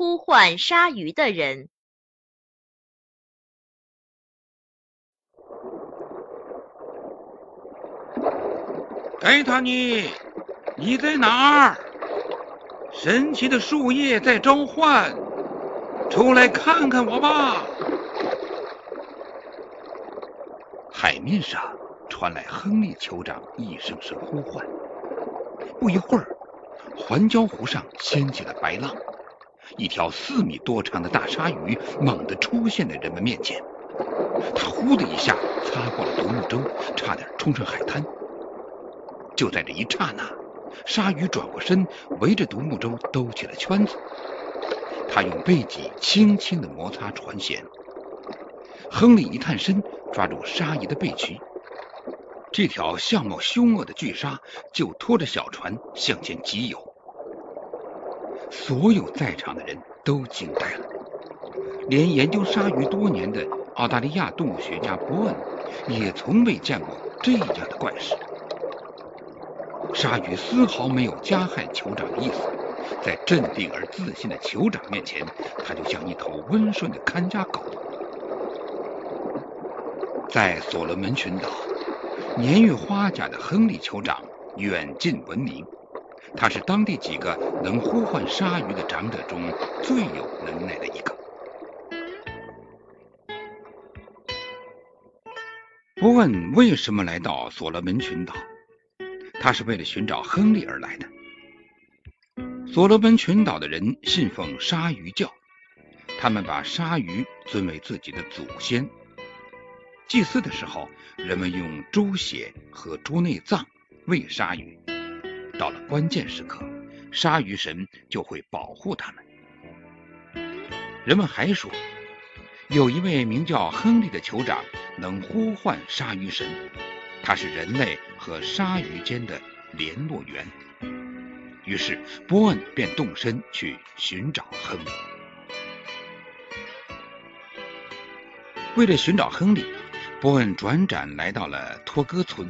呼唤鲨鱼的人。盖塔尼，你在哪儿？神奇的树叶在召唤，出来看看我吧！海面上传来亨利酋长一声声呼唤。不一会儿，环礁湖上掀起了白浪，一条四米多长的大鲨鱼猛地出现在人们面前。它呼的一下擦过了独木舟，差点冲上海滩。就在这一刹那，鲨鱼转过身，围着独木舟兜起了圈子。他用背脊轻轻地摩擦船舷。亨利一探身，抓住鲨鱼的背鳍。这条相貌凶恶的巨鲨就拖着小船向前疾游。所有在场的人都惊呆了，连研究鲨鱼多年的澳大利亚动物学家伯恩也从未见过这样的怪事。鲨鱼丝毫没有加害酋长的意思，在镇定而自信的酋长面前，它就像一头温顺的看家狗。在所罗门群岛，年逾花甲的亨利酋长远近闻名，他是当地几个能呼唤鲨鱼的长者中最有能耐的一个。不问为什么来到所罗门群岛。他是为了寻找亨利而来的。所罗门群岛的人信奉鲨鱼教，他们把鲨鱼尊为自己的祖先。祭祀的时候，人们用猪血和猪内脏喂鲨鱼。到了关键时刻，鲨鱼神就会保护他们。人们还说，有一位名叫亨利的酋长能呼唤鲨鱼神。他是人类和鲨鱼间的联络员，于是波恩便动身去寻找亨利。为了寻找亨利，波恩转辗来到了托戈村。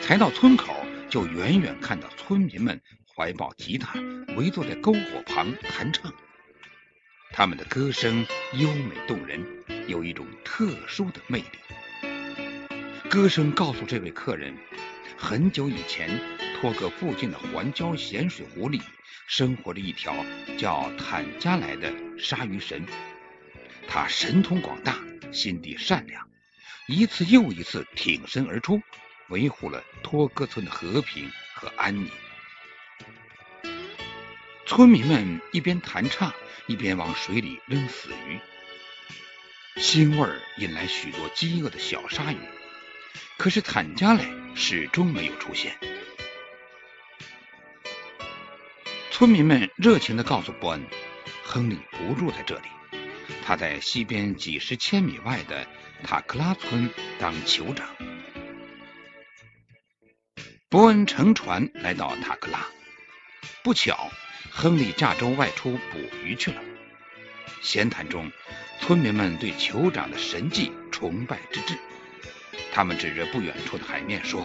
才到村口，就远远看到村民们怀抱吉他，围坐在篝火旁弹唱。他们的歌声优美动人，有一种特殊的魅力。歌声告诉这位客人，很久以前，托克附近的环礁咸水湖里生活着一条叫坦加莱的鲨鱼神。他神通广大，心地善良，一次又一次挺身而出，维护了托戈村的和平和安宁。村民们一边弹唱，一边往水里扔死鱼，腥味引来许多饥饿的小鲨鱼。可是坦加莱始终没有出现。村民们热情的告诉伯恩，亨利不住在这里，他在西边几十千米外的塔克拉村当酋长。伯恩乘船来到塔克拉，不巧，亨利驾舟外出捕鱼去了。闲谈中，村民们对酋长的神迹崇拜之至。他们指着不远处的海面说：“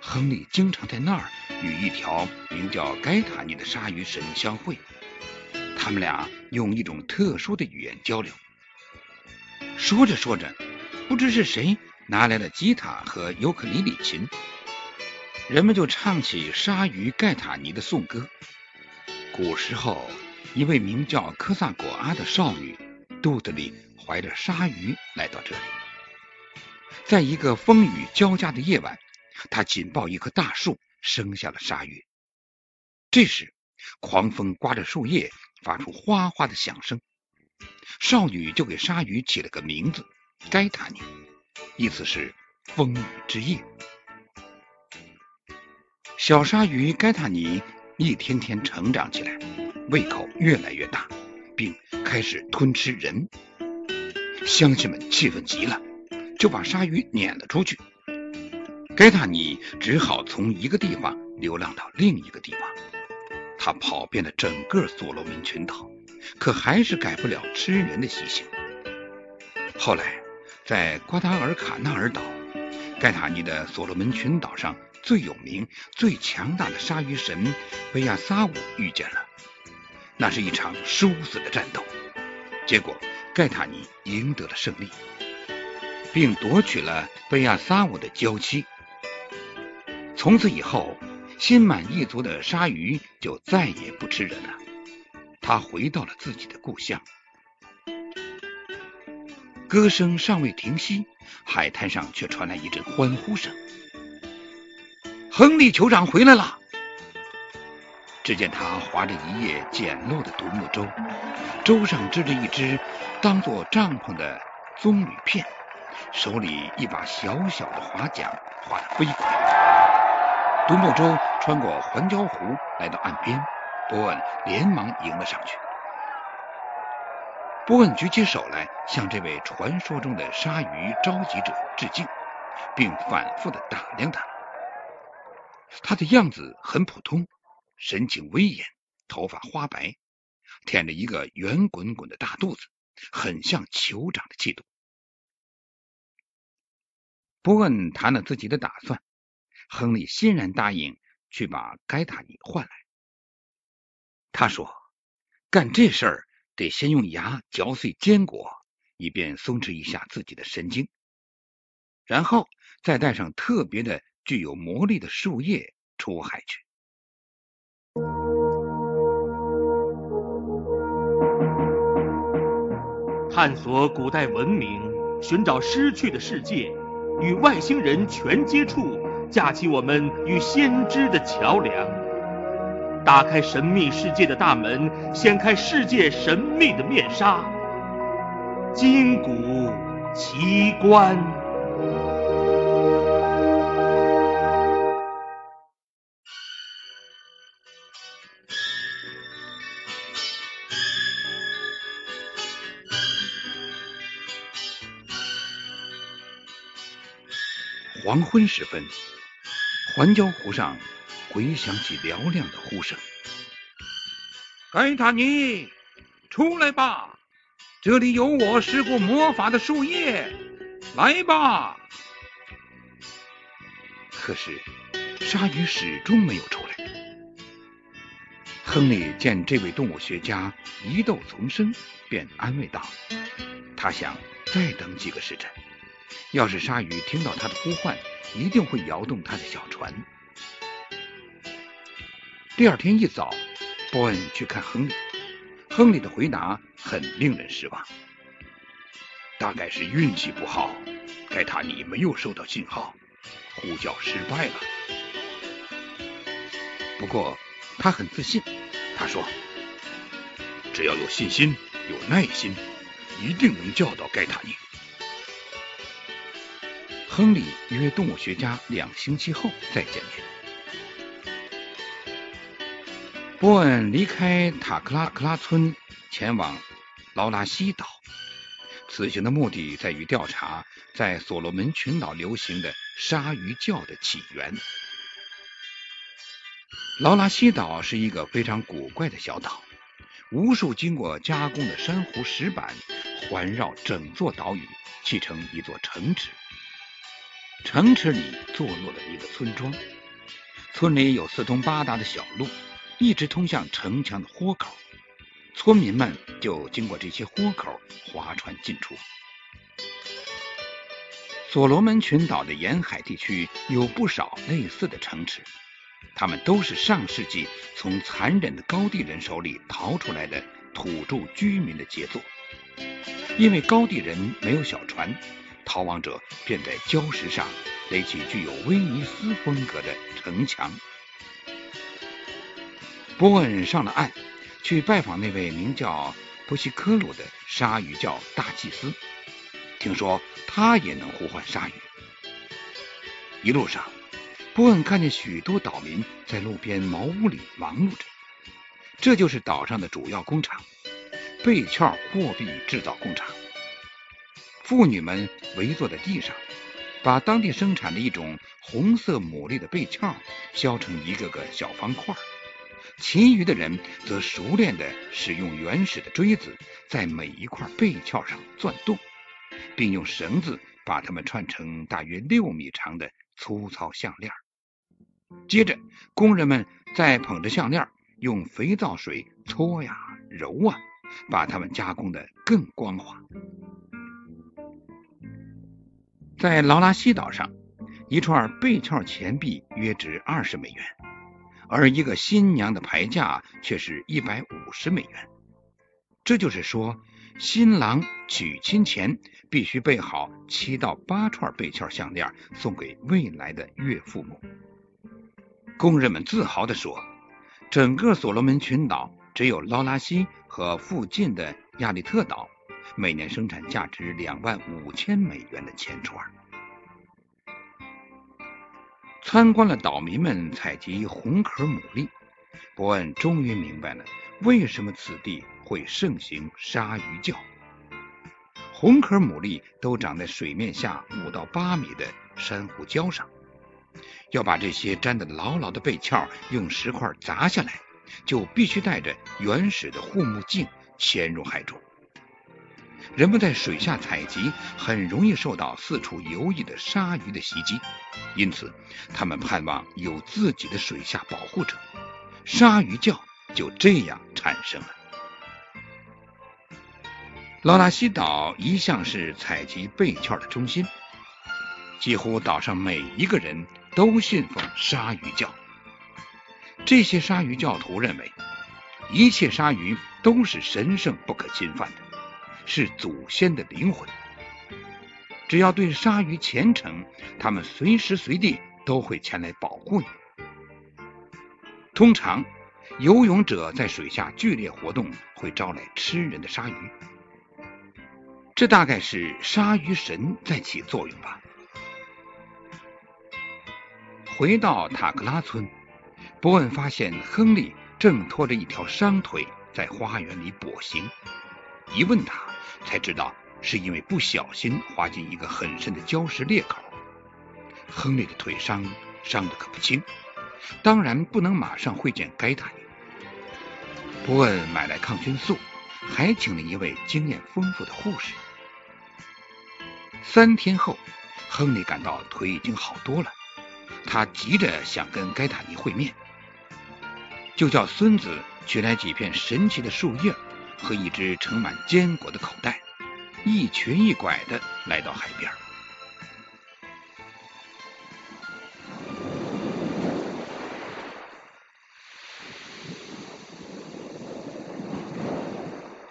亨利经常在那儿与一条名叫盖塔尼的鲨鱼神相会，他们俩用一种特殊的语言交流。”说着说着，不知是谁拿来了吉他和尤克里里琴，人们就唱起鲨鱼盖塔尼的颂歌。古时候，一位名叫科萨果阿的少女，肚子里怀着鲨鱼来到这里。在一个风雨交加的夜晚，她紧抱一棵大树，生下了鲨鱼。这时，狂风刮着树叶，发出哗哗的响声。少女就给鲨鱼起了个名字——盖塔尼，意思是风雨之夜。小鲨鱼盖塔尼一天天成长起来，胃口越来越大，并开始吞吃人。乡亲们气愤极了。就把鲨鱼撵了出去，盖塔尼只好从一个地方流浪到另一个地方。他跑遍了整个所罗门群岛，可还是改不了吃人的习性。后来，在瓜达尔卡纳尔岛，盖塔尼的所罗门群岛上最有名、最强大的鲨鱼神贝亚萨乌遇见了。那是一场殊死的战斗。结果，盖塔尼赢得了胜利，并夺取了贝亚萨乌的娇妻。从此以后，心满意足的鲨鱼就再也不吃人了。他回到了自己的故乡。歌声尚未停息，海滩上却传来一阵欢呼声。亨利酋长回来了。只见他划着一叶简陋的独木舟，舟上支着一只当做帐篷的棕榈片，手里一把小小的划桨，划得飞快。独木舟穿过环礁湖，来到岸边，波恩连忙迎了上去。波恩举起手来，向这位传说中的鲨鱼召集者致敬，并反复的打量他。他的样子很普通。神情威严，头发花白，舔着一个圆滚滚的大肚子，很像酋长的气度。伯恩谈了自己的打算，亨利欣然答应去把盖塔尼换来。他说：“干这事儿得先用牙嚼碎坚果，以便松弛一下自己的神经，然后再带上特别的、具有魔力的树叶出海去。”探索古代文明，寻找失去的世界，与外星人全接触，架起我们与先知的桥梁，打开神秘世界的大门，掀开世界神秘的面纱，金古奇观。黄昏时分，环礁湖上回响起嘹亮的呼声：“盖塔尼，出来吧！这里有我施过魔法的树叶，来吧！”可是鲨鱼始终没有出来。亨利见这位动物学家疑窦丛生，便安慰道：“他想再等几个时辰。”要是鲨鱼听到他的呼唤，一定会摇动他的小船。第二天一早，波恩去看亨利，亨利的回答很令人失望。大概是运气不好，盖塔尼没有收到信号，呼叫失败了。不过他很自信，他说：“只要有信心，有耐心，一定能叫到盖塔尼。”亨利约动物学家两星期后再见面。波恩离开塔克拉克拉村，前往劳拉西岛。此行的目的在于调查在所罗门群岛流行的鲨鱼叫的起源。劳拉西岛是一个非常古怪的小岛，无数经过加工的珊瑚石板环绕整座岛屿，砌成一座城池。城池里坐落了一个村庄，村里有四通八达的小路，一直通向城墙的豁口，村民们就经过这些豁口划船进出。所罗门群岛的沿海地区有不少类似的城池，他们都是上世纪从残忍的高地人手里逃出来的土著居民的杰作，因为高地人没有小船。逃亡者便在礁石上垒起具有威尼斯风格的城墙。波恩上了岸，去拜访那位名叫波西科鲁的鲨鱼教大祭司，听说他也能呼唤鲨鱼。一路上，波恩看见许多岛民在路边茅屋里忙碌着，这就是岛上的主要工厂——贝壳货币制造工厂。妇女们围坐在地上，把当地生产的一种红色牡蛎的贝壳削成一个个小方块，其余的人则熟练地使用原始的锥子在每一块贝壳上钻洞，并用绳子把它们串成大约六米长的粗糙项链。接着，工人们再捧着项链，用肥皂水搓呀揉啊，把它们加工得更光滑。在劳拉西岛上，一串贝壳钱币约值二十美元，而一个新娘的牌价却是一百五十美元。这就是说，新郎娶亲前必须备好七到八串贝壳项链，送给未来的岳父母。工人们自豪地说：“整个所罗门群岛只有劳拉西和附近的亚利特岛，每年生产价值两万五千美元的钱串。”参观了岛民们采集红壳牡蛎，伯恩终于明白了为什么此地。会盛行鲨鱼教。红壳牡蛎都长在水面下五到八米的珊瑚礁上，要把这些粘得牢牢的贝壳用石块砸下来，就必须带着原始的护目镜潜入海中。人们在水下采集，很容易受到四处游弋的鲨鱼的袭击，因此他们盼望有自己的水下保护者。鲨鱼教就这样产生了。劳拉西岛一向是采集贝壳的中心，几乎岛上每一个人都信奉鲨鱼教。这些鲨鱼教徒认为，一切鲨鱼都是神圣不可侵犯的，是祖先的灵魂。只要对鲨鱼虔诚，他们随时随地都会前来保护你。通常，游泳者在水下剧烈活动会招来吃人的鲨鱼。这大概是鲨鱼神在起作用吧。回到塔克拉村，伯恩发现亨利正拖着一条伤腿在花园里跛行。一问他，才知道是因为不小心滑进一个很深的礁石裂口。亨利的腿伤伤的可不轻，当然不能马上会见盖塔尼。伯恩买来抗菌素，还请了一位经验丰富的护士。三天后，亨利感到腿已经好多了，他急着想跟盖塔尼会面，就叫孙子取来几片神奇的树叶和一只盛满坚果的口袋，一瘸一拐的来到海边。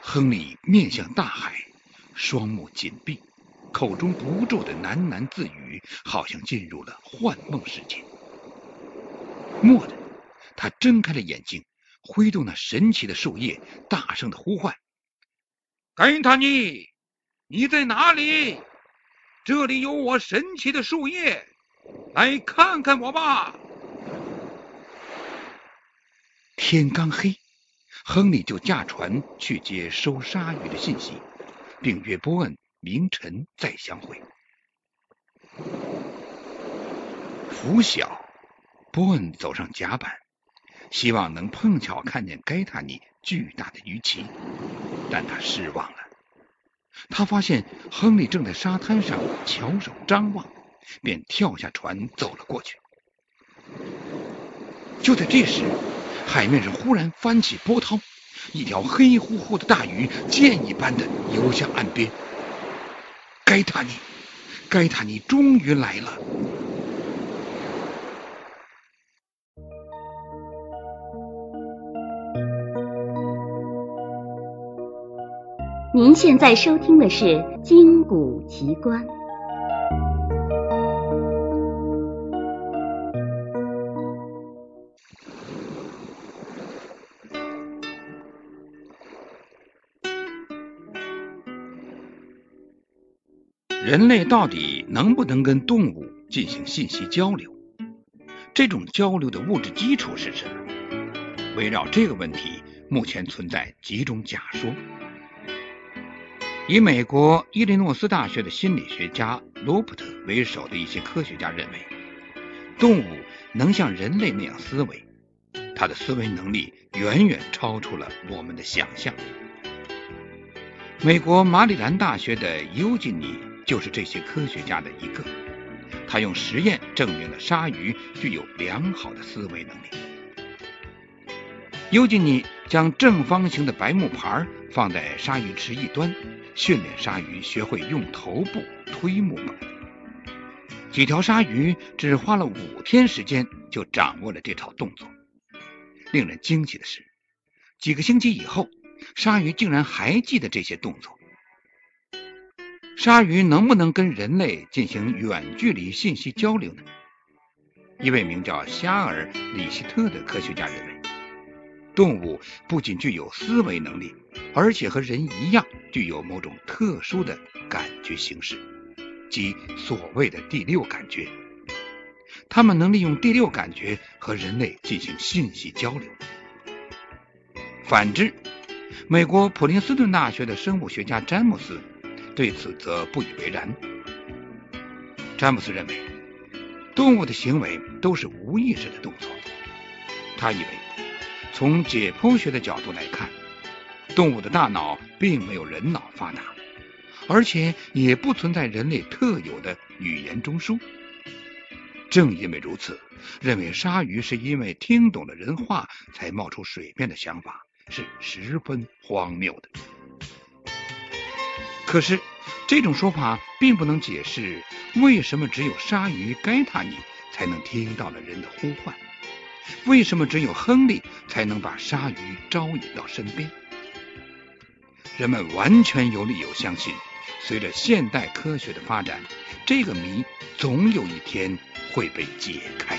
亨利面向大海，双目紧闭。口中不住的喃喃自语，好像进入了幻梦世界。蓦地，他睁开了眼睛，挥动那神奇的树叶，大声的呼唤：“甘塔尼，你在哪里？这里有我神奇的树叶，来看看我吧！”天刚黑，亨利就驾船去接收鲨鱼的信息，并约波恩。明晨再相会。拂晓，波恩走上甲板，希望能碰巧看见盖塔尼巨大的鱼鳍，但他失望了。他发现亨利正在沙滩上翘首张望，便跳下船走了过去。就在这时，海面上忽然翻起波涛，一条黑乎乎的大鱼箭一般的游向岸边。盖塔尼，盖塔尼终于来了。您现在收听的是《金谷奇观》。人类到底能不能跟动物进行信息交流？这种交流的物质基础是什么？围绕这个问题，目前存在几种假说。以美国伊利诺斯大学的心理学家罗伯特为首的一些科学家认为，动物能像人类那样思维，它的思维能力远远超出了我们的想象。美国马里兰大学的尤金尼。就是这些科学家的一个，他用实验证明了鲨鱼具有良好的思维能力。尤金尼将正方形的白木牌放在鲨鱼池一端，训练鲨鱼学会用头部推木板。几条鲨鱼只花了五天时间就掌握了这套动作。令人惊奇的是，几个星期以后，鲨鱼竟然还记得这些动作。鲨鱼能不能跟人类进行远距离信息交流呢？一位名叫夏尔·里希特的科学家认为，动物不仅具有思维能力，而且和人一样具有某种特殊的感觉形式，即所谓的第六感觉。它们能利用第六感觉和人类进行信息交流。反之，美国普林斯顿大学的生物学家詹姆斯。对此则不以为然。詹姆斯认为，动物的行为都是无意识的动作。他以为，从解剖学的角度来看，动物的大脑并没有人脑发达，而且也不存在人类特有的语言中枢。正因为如此，认为鲨鱼是因为听懂了人话才冒出水面的想法是十分荒谬的。可是，这种说法并不能解释为什么只有鲨鱼盖塔尼才能听到了人的呼唤，为什么只有亨利才能把鲨鱼招引到身边。人们完全有理由相信，随着现代科学的发展，这个谜总有一天会被解开。